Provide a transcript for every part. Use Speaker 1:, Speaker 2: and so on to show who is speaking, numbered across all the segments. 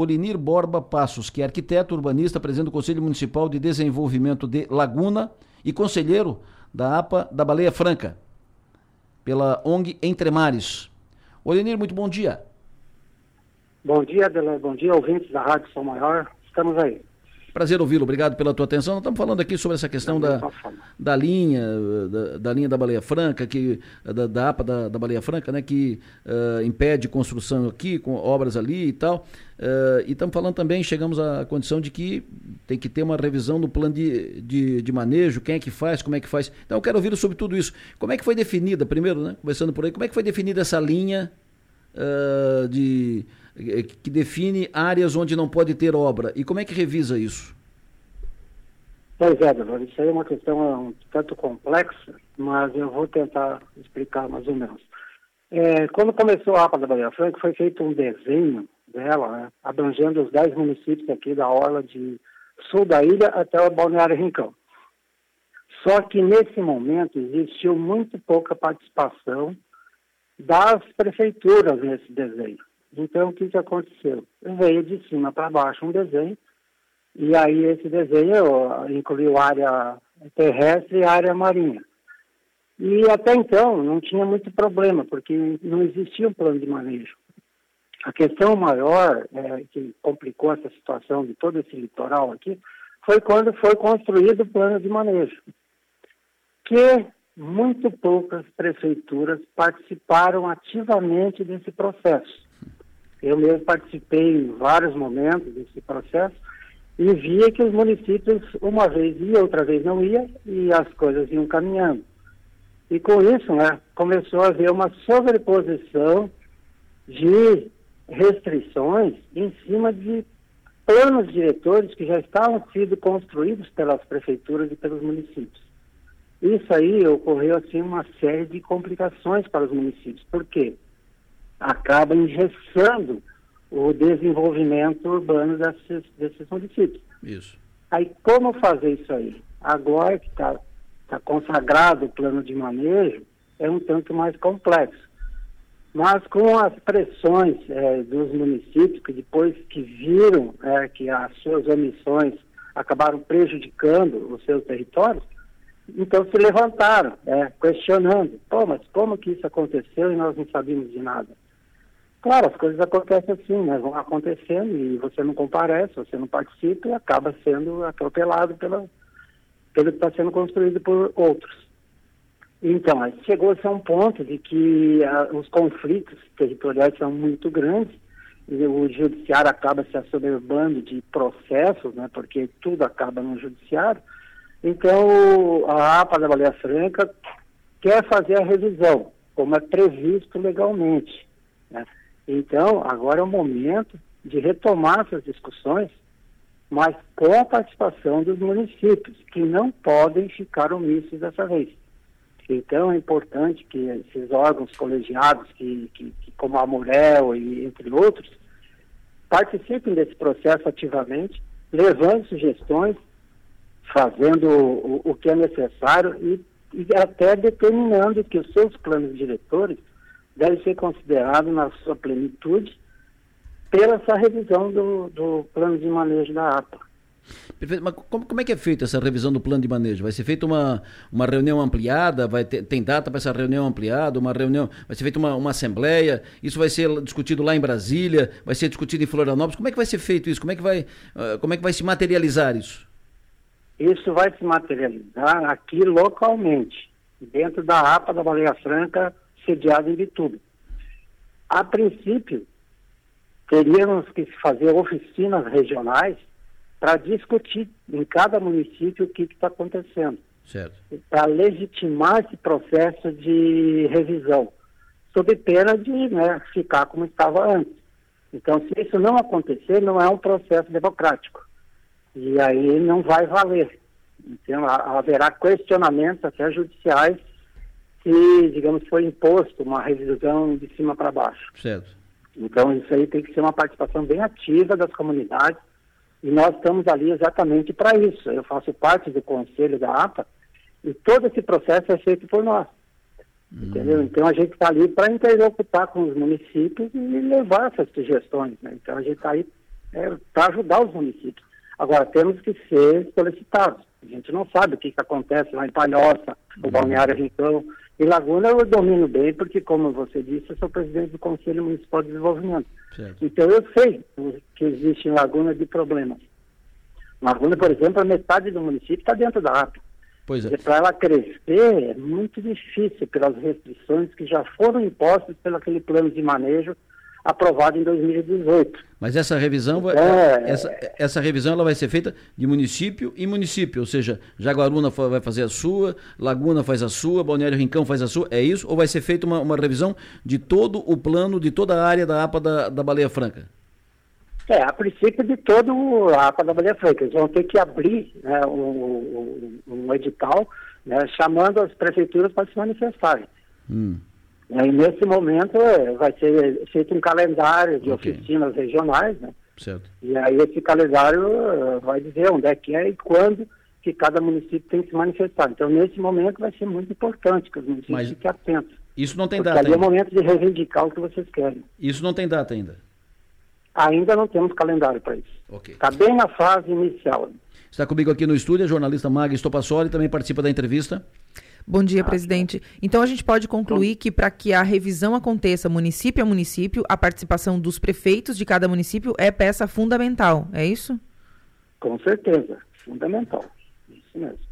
Speaker 1: Olinir Borba Passos, que é arquiteto urbanista, presidente do Conselho Municipal de Desenvolvimento de Laguna e conselheiro da APA da Baleia Franca, pela ONG Entre Mares. Olinir, muito bom dia.
Speaker 2: Bom dia, Adelaide. Bom dia, ouvintes da Rádio São Maior. Estamos aí.
Speaker 1: Prazer ouvi-lo, obrigado pela tua atenção. Nós estamos falando aqui sobre essa questão da, da linha, da, da, linha da Baleia Franca, que, da, da APA da, da, Baleia Franca, né, que uh, impede construção aqui, com obras ali e tal. Uh, e estamos falando também, chegamos à condição de que tem que ter uma revisão do plano de, de, de manejo, quem é que faz, como é que faz. Então eu quero ouvir sobre tudo isso. Como é que foi definida, primeiro, né, começando por aí, como é que foi definida essa linha uh, de que define áreas onde não pode ter obra. E como é que revisa isso?
Speaker 2: Pois é, Delor, isso aí é uma questão um tanto complexa, mas eu vou tentar explicar mais ou menos. É, quando começou a APA da Bahia Franca, foi feito um desenho dela, né, abrangendo os 10 municípios aqui da orla de sul da ilha até o Balneário Rincão. Só que nesse momento existiu muito pouca participação das prefeituras nesse desenho. Então, o que, que aconteceu? Veio de cima para baixo um desenho, e aí esse desenho incluiu área terrestre e área marinha. E até então não tinha muito problema, porque não existia um plano de manejo. A questão maior é, que complicou essa situação de todo esse litoral aqui foi quando foi construído o plano de manejo, que muito poucas prefeituras participaram ativamente desse processo. Eu mesmo participei em vários momentos desse processo e via que os municípios, uma vez ia, outra vez não ia, e as coisas iam caminhando. E com isso, né, começou a haver uma sobreposição de restrições em cima de planos diretores que já estavam sendo construídos pelas prefeituras e pelos municípios. Isso aí ocorreu assim uma série de complicações para os municípios. Por quê? Acaba engessando o desenvolvimento urbano desses, desses municípios.
Speaker 1: Isso.
Speaker 2: Aí, como fazer isso aí? Agora que está tá consagrado o plano de manejo, é um tanto mais complexo. Mas com as pressões é, dos municípios, que depois que viram é, que as suas omissões acabaram prejudicando os seus territórios, então se levantaram, é, questionando, pô, mas como que isso aconteceu e nós não sabíamos de nada? Claro, as coisas acontecem assim, né? Vão acontecendo e você não comparece, você não participa e acaba sendo atropelado pela, pelo que está sendo construído por outros. Então, chegou-se a um ponto de que uh, os conflitos territoriais são muito grandes e o judiciário acaba se assoberbando de processos, né? Porque tudo acaba no judiciário. Então, a APA da Baleia Franca quer fazer a revisão, como é previsto legalmente. Né? Então, agora é o momento de retomar essas discussões, mas com a participação dos municípios, que não podem ficar omissos dessa vez. Então, é importante que esses órgãos colegiados, que, que, que como a Murel e entre outros, participem desse processo ativamente, levando sugestões, fazendo o, o que é necessário e, e até determinando que os seus planos diretores deve ser considerado na sua plenitude pela essa revisão do, do plano de manejo da APA.
Speaker 1: Perfeito. Mas como, como, é que é feita essa revisão do plano de manejo? Vai ser feita uma, uma reunião ampliada? Vai ter, tem data para essa reunião ampliada? Uma reunião? Vai ser feita uma, uma assembleia? Isso vai ser discutido lá em Brasília? Vai ser discutido em Florianópolis? Como é que vai ser feito isso? Como é que vai, uh, como é que vai se materializar isso?
Speaker 2: Isso vai se materializar aqui localmente, dentro da APA da Baleia Franca, sediado em Bituba. A princípio, teríamos que fazer oficinas regionais para discutir em cada município o que está acontecendo. Para legitimar esse processo de revisão, sob pena de né, ficar como estava antes. Então, se isso não acontecer, não é um processo democrático. E aí não vai valer. Então, haverá questionamentos até judiciais que, digamos, foi imposto uma revisão de cima para baixo.
Speaker 1: Certo.
Speaker 2: Então, isso aí tem que ser uma participação bem ativa das comunidades e nós estamos ali exatamente para isso. Eu faço parte do conselho da APA e todo esse processo é feito por nós. Hum. Entendeu? Então, a gente está ali para interlocutar com os municípios e levar essas sugestões. Né? Então, a gente está aí é, para ajudar os municípios. Agora, temos que ser solicitados. A gente não sabe o que, que acontece lá em Palhoça, no uhum. Balneário Rincão. Em Laguna eu domino bem, porque, como você disse, eu sou presidente do Conselho Municipal de Desenvolvimento. Certo. Então eu sei que existe em Laguna de problemas. Laguna, por exemplo, a metade do município está dentro da APA. Pois é. Para ela crescer é muito difícil pelas restrições que já foram impostas pelo aquele plano de manejo aprovado em 2018.
Speaker 1: Mas essa revisão, vai, é, essa, essa revisão ela vai ser feita de município em município, ou seja, Jaguaruna vai fazer a sua, Laguna faz a sua, Balneário Rincão faz a sua, é isso? Ou vai ser feita uma, uma revisão de todo o plano, de toda a área da APA da, da Baleia Franca?
Speaker 2: É, a princípio de todo a APA da Baleia Franca. Eles vão ter que abrir né, um, um, edital né, chamando as prefeituras para se manifestarem. Hum. E nesse momento é, vai ser feito um calendário de okay. oficinas regionais, né? Certo. E aí esse calendário uh, vai dizer onde é que é e quando que cada município tem que se manifestar. Então, nesse momento vai ser muito importante que os municípios Mas fiquem atentos.
Speaker 1: Isso não tem data
Speaker 2: ali é o momento de reivindicar o que vocês querem.
Speaker 1: Isso não tem data ainda?
Speaker 2: Ainda não temos calendário para isso. Está bem na fase inicial.
Speaker 1: Está comigo aqui no estúdio a jornalista Magda Estopassoli, também participa da entrevista.
Speaker 3: Bom dia, presidente. Então a gente pode concluir que para que a revisão aconteça município a município, a participação dos prefeitos de cada município é peça fundamental, é isso?
Speaker 2: Com certeza, fundamental. Isso mesmo.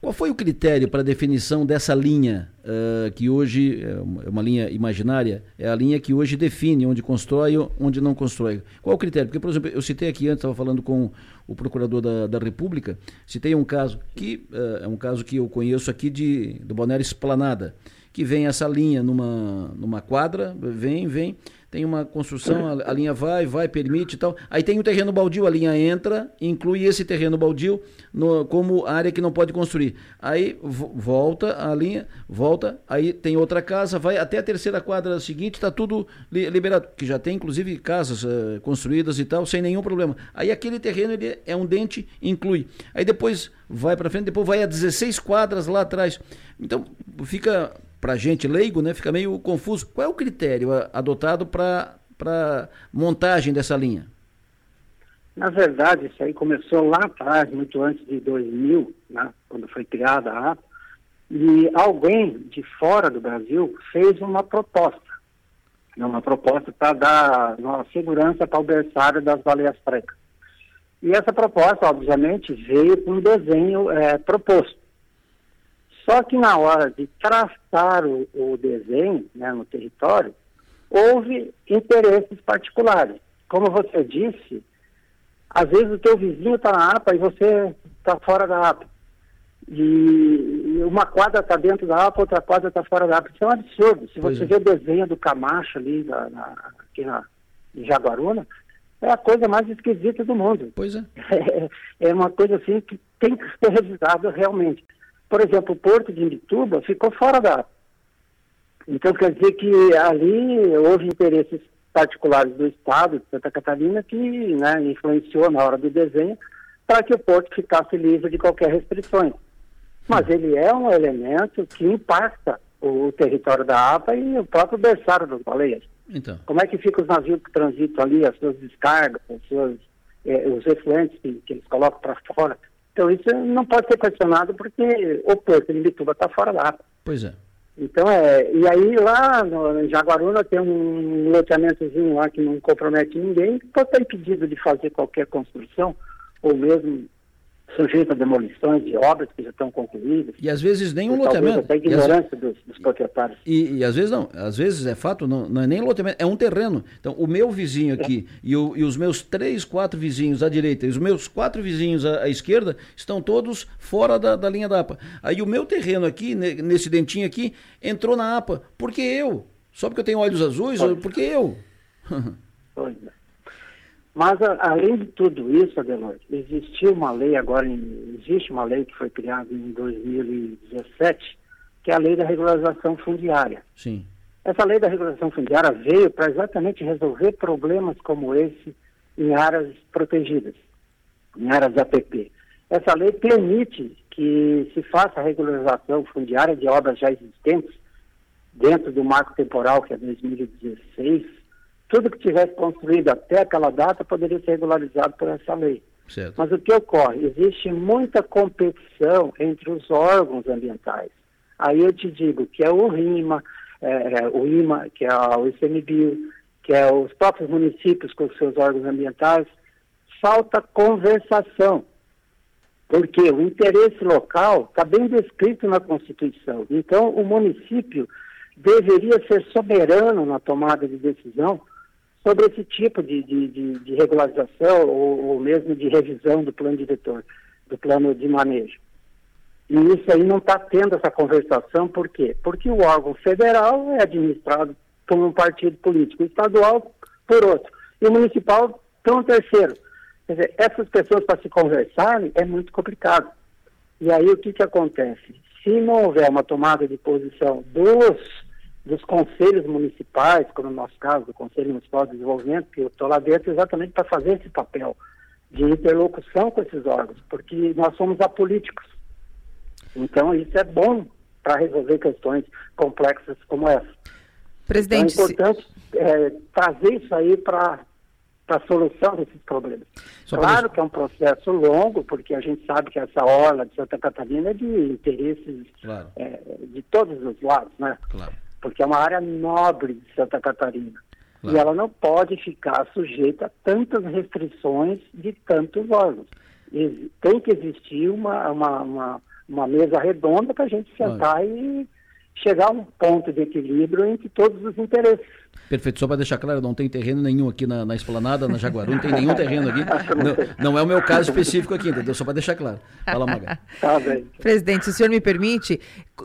Speaker 1: Qual foi o critério para a definição dessa linha, uh, que hoje é uma linha imaginária, é a linha que hoje define onde constrói e onde não constrói? Qual o critério? Porque, por exemplo, eu citei aqui antes, estava falando com o procurador da, da República, citei um caso que uh, é um caso que eu conheço aqui de, do Balneário Esplanada, que vem essa linha numa, numa quadra, vem, vem, tem uma construção, a, a, linha vai, vai, permite e tal. Aí tem o terreno baldio, a linha entra, inclui esse terreno baldio no, como área que não pode construir. Aí volta a linha, volta, aí tem outra casa, vai até a terceira quadra seguinte, está tudo li, liberado, que já tem inclusive casas uh, construídas e tal, sem nenhum problema. Aí aquele terreno ele é um dente, inclui. Aí depois vai para frente, depois vai a 16 quadras lá atrás. Então fica para gente leigo, né, fica meio confuso. Qual é o critério adotado para montagem dessa linha?
Speaker 2: Na verdade, isso aí começou lá atrás, muito antes de 2000, né, quando foi criada a APA, e alguém de fora do Brasil fez uma proposta, né, uma proposta para dar uma segurança para o berçário das baleias frecas. E essa proposta, obviamente, veio com um desenho é, proposto. Só que na hora de traçar o, o desenho né, no território, houve interesses particulares. Como você disse, às vezes o teu vizinho está na APA e você está fora da APA. E uma quadra está dentro da APA, outra quadra está fora da APA. Isso é um absurdo. Se você é. vê o desenho do Camacho ali na, na, aqui na, em Jaguaruna, é a coisa mais esquisita do mundo.
Speaker 1: Pois é.
Speaker 2: É, é uma coisa assim que tem que ser revisada realmente. Por exemplo, o Porto de Imbituba ficou fora da Então, quer dizer que ali houve interesses particulares do Estado de Santa Catarina que né, influenciou na hora do desenho para que o porto ficasse livre de qualquer restrições. Mas ele é um elemento que impacta o território da APA e o próprio berçário das baleias. Então. Como é que ficam os navios que transitam ali, as suas descargas, as suas, eh, os efluentes que, que eles colocam para fora? Então isso não pode ser questionado porque o porto de Bituba está fora da APA.
Speaker 1: Pois é.
Speaker 2: Então é, e aí lá no, em Jaguaruna tem um loteamentozinho lá que não compromete ninguém, pode estar impedido de fazer qualquer construção, ou mesmo sujeito a demolições de obras que já estão concluídas.
Speaker 1: E às vezes nem um loteamento.
Speaker 2: Até ignorância dos, dos, proprietários.
Speaker 1: E, e, às vezes não, às vezes é fato, não, não é nem loteamento, é um terreno. Então, o meu vizinho aqui é. e, o, e, os meus três, quatro vizinhos à direita e os meus quatro vizinhos à, à esquerda estão todos fora da, da, linha da APA. Aí o meu terreno aqui, nesse dentinho aqui, entrou na APA. Porque eu? Só porque eu tenho olhos azuis? Porque eu?
Speaker 2: pois é. Mas, a, além de tudo isso, Adelor, existiu uma lei agora, em, existe uma lei que foi criada em 2017, que é a lei da regularização fundiária.
Speaker 1: Sim.
Speaker 2: Essa lei da regularização fundiária veio para exatamente resolver problemas como esse em áreas protegidas, em áreas APP. Essa lei permite que se faça a regularização fundiária de obras já existentes dentro do marco temporal, que é 2016, tudo que tivesse construído até aquela data poderia ser regularizado por essa lei.
Speaker 1: Certo.
Speaker 2: Mas o que ocorre? Existe muita competição entre os órgãos ambientais. Aí eu te digo que é o RIMA, é, é o IMA, que é o ICMBio, que é os próprios municípios com os seus órgãos ambientais, falta conversação. Porque o interesse local está bem descrito na Constituição. Então, o município deveria ser soberano na tomada de decisão sobre esse tipo de, de, de, de regularização ou, ou, mesmo de revisão do plano diretor, do plano de manejo. E isso aí não está tendo essa conversação, por quê? Porque o órgão federal é administrado por um partido político, estadual por outro, e o municipal por um terceiro. Quer dizer, essas pessoas para se conversarem é muito complicado. E aí o que, que acontece? Se não houver uma tomada de posição dos dos conselhos municipais, como no nosso caso, do Conselho Municipal de Desenvolvimento, que eu estou lá dentro exatamente para fazer esse papel de interlocução com esses órgãos, porque nós somos apolíticos. Então, isso é bom para resolver questões complexas como essa.
Speaker 3: Presidente,
Speaker 2: então, é importante é, trazer isso aí para a solução desses problemas. Só claro que é um processo longo, porque a gente sabe que essa orla de Santa Catarina é de interesses claro. é, de todos os lados, né? Claro porque é uma área nobre de Santa Catarina. Claro. E ela não pode ficar sujeita a tantas restrições de tantos órgãos. E tem que existir uma, uma, uma, uma mesa redonda para a gente sentar claro. e chegar a um ponto de equilíbrio entre todos os interesses.
Speaker 1: Perfeito, só para deixar claro, não tem terreno nenhum aqui na, na esplanada, na Jaguaru, não tem nenhum terreno aqui. Não, não é o meu caso específico aqui, entendeu? Só para deixar claro. Fala, Maga.
Speaker 3: Tá bem. Presidente, se o senhor me permite,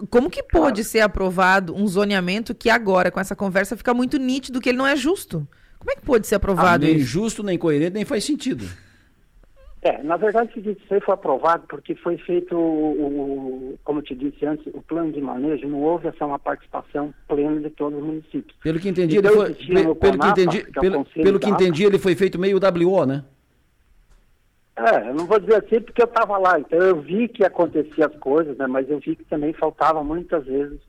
Speaker 3: como que pode claro. ser aprovado um zoneamento que agora, com essa conversa, fica muito nítido que ele não é justo? Como é que pode ser aprovado ah,
Speaker 1: nem
Speaker 3: isso?
Speaker 1: Nem justo, nem coerente, nem faz sentido.
Speaker 2: É, na verdade, isso aí foi aprovado porque foi feito, o, o, como eu te disse antes, o plano de manejo, não houve essa uma participação plena de todos os municípios.
Speaker 1: Pelo que entendi, ele foi, pelo, pelo que entendi, que é pelo, pelo que entendi, ele foi feito meio WO, né?
Speaker 2: É, eu não vou dizer assim porque eu estava lá, então eu vi que acontecia as coisas, né, mas eu vi que também faltava muitas vezes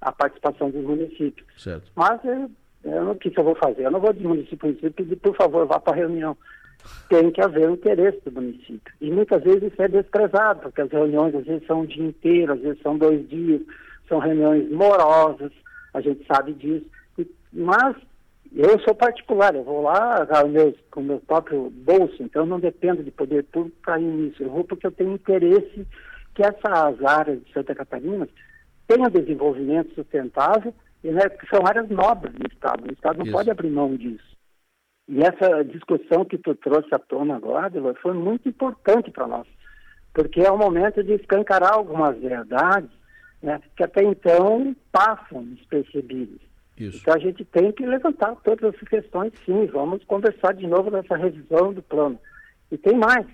Speaker 2: a participação dos municípios.
Speaker 1: Certo.
Speaker 2: Mas eu, eu o que, que eu vou fazer? Eu não vou de município em município pedir, por favor, vá para a reunião tem que haver um interesse do município. E muitas vezes isso é desprezado, porque as reuniões às vezes são um dia inteiro, às vezes são dois dias, são reuniões morosas, a gente sabe disso. Mas eu sou particular, eu vou lá com o meu próprio bolso, então eu não dependo de poder público para ir nisso. Eu vou porque eu tenho interesse que essas áreas de Santa Catarina tenham desenvolvimento sustentável, e né, que são áreas nobres do Estado. O Estado não Isso. pode abrir mão disso. E essa discussão que tu trouxe à tona agora, foi muito importante para nós, porque é o momento de escancarar algumas verdades né, que até então passam despercebidas. Isso. Então a gente tem que levantar todas essas questões, sim. Vamos conversar de novo nessa revisão do plano. E tem mais.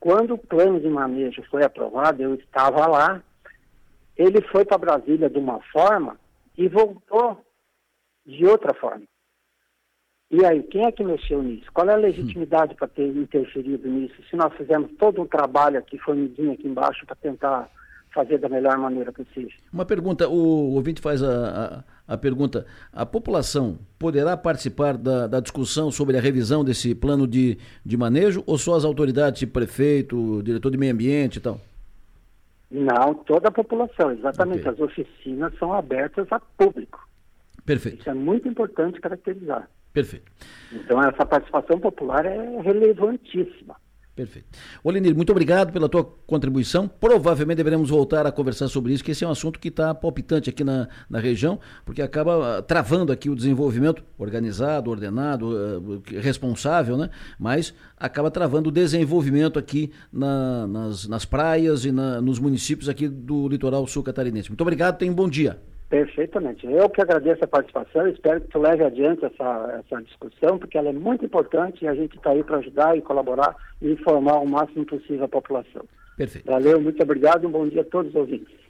Speaker 2: Quando o plano de manejo foi aprovado, eu estava lá, ele foi para Brasília de uma forma e voltou de outra forma. E aí, quem é que mexeu nisso? Qual é a legitimidade para ter interferido nisso? Se nós fizemos todo um trabalho aqui, formiguinha aqui embaixo, para tentar fazer da melhor maneira possível.
Speaker 1: Uma pergunta, o ouvinte faz a, a, a pergunta, a população poderá participar da, da, discussão sobre a revisão desse plano de, de manejo ou só as autoridades, prefeito, diretor de meio ambiente e tal?
Speaker 2: Não, toda a população, exatamente. Okay. As oficinas são abertas a público.
Speaker 1: Perfeito.
Speaker 2: Isso é muito importante caracterizar.
Speaker 1: Perfeito.
Speaker 2: Então essa participação popular é relevantíssima.
Speaker 1: Perfeito. Olenir, muito obrigado pela tua contribuição. Provavelmente deveremos voltar a conversar sobre isso, que esse é um assunto que está palpitante aqui na, na região, porque acaba ah, travando aqui o desenvolvimento organizado, ordenado, uh, responsável, né? Mas acaba travando o desenvolvimento aqui na, nas, nas praias e na, nos municípios aqui do litoral sul catarinense. Muito obrigado, tenha um bom dia.
Speaker 2: Perfeitamente. Eu que agradeço a participação, espero que tu leve adiante essa, essa discussão, porque ela é muito importante e a gente está aí para ajudar e colaborar e informar o máximo possível a população.
Speaker 1: Perfeito.
Speaker 2: Valeu, muito obrigado e um bom dia a todos os ouvintes.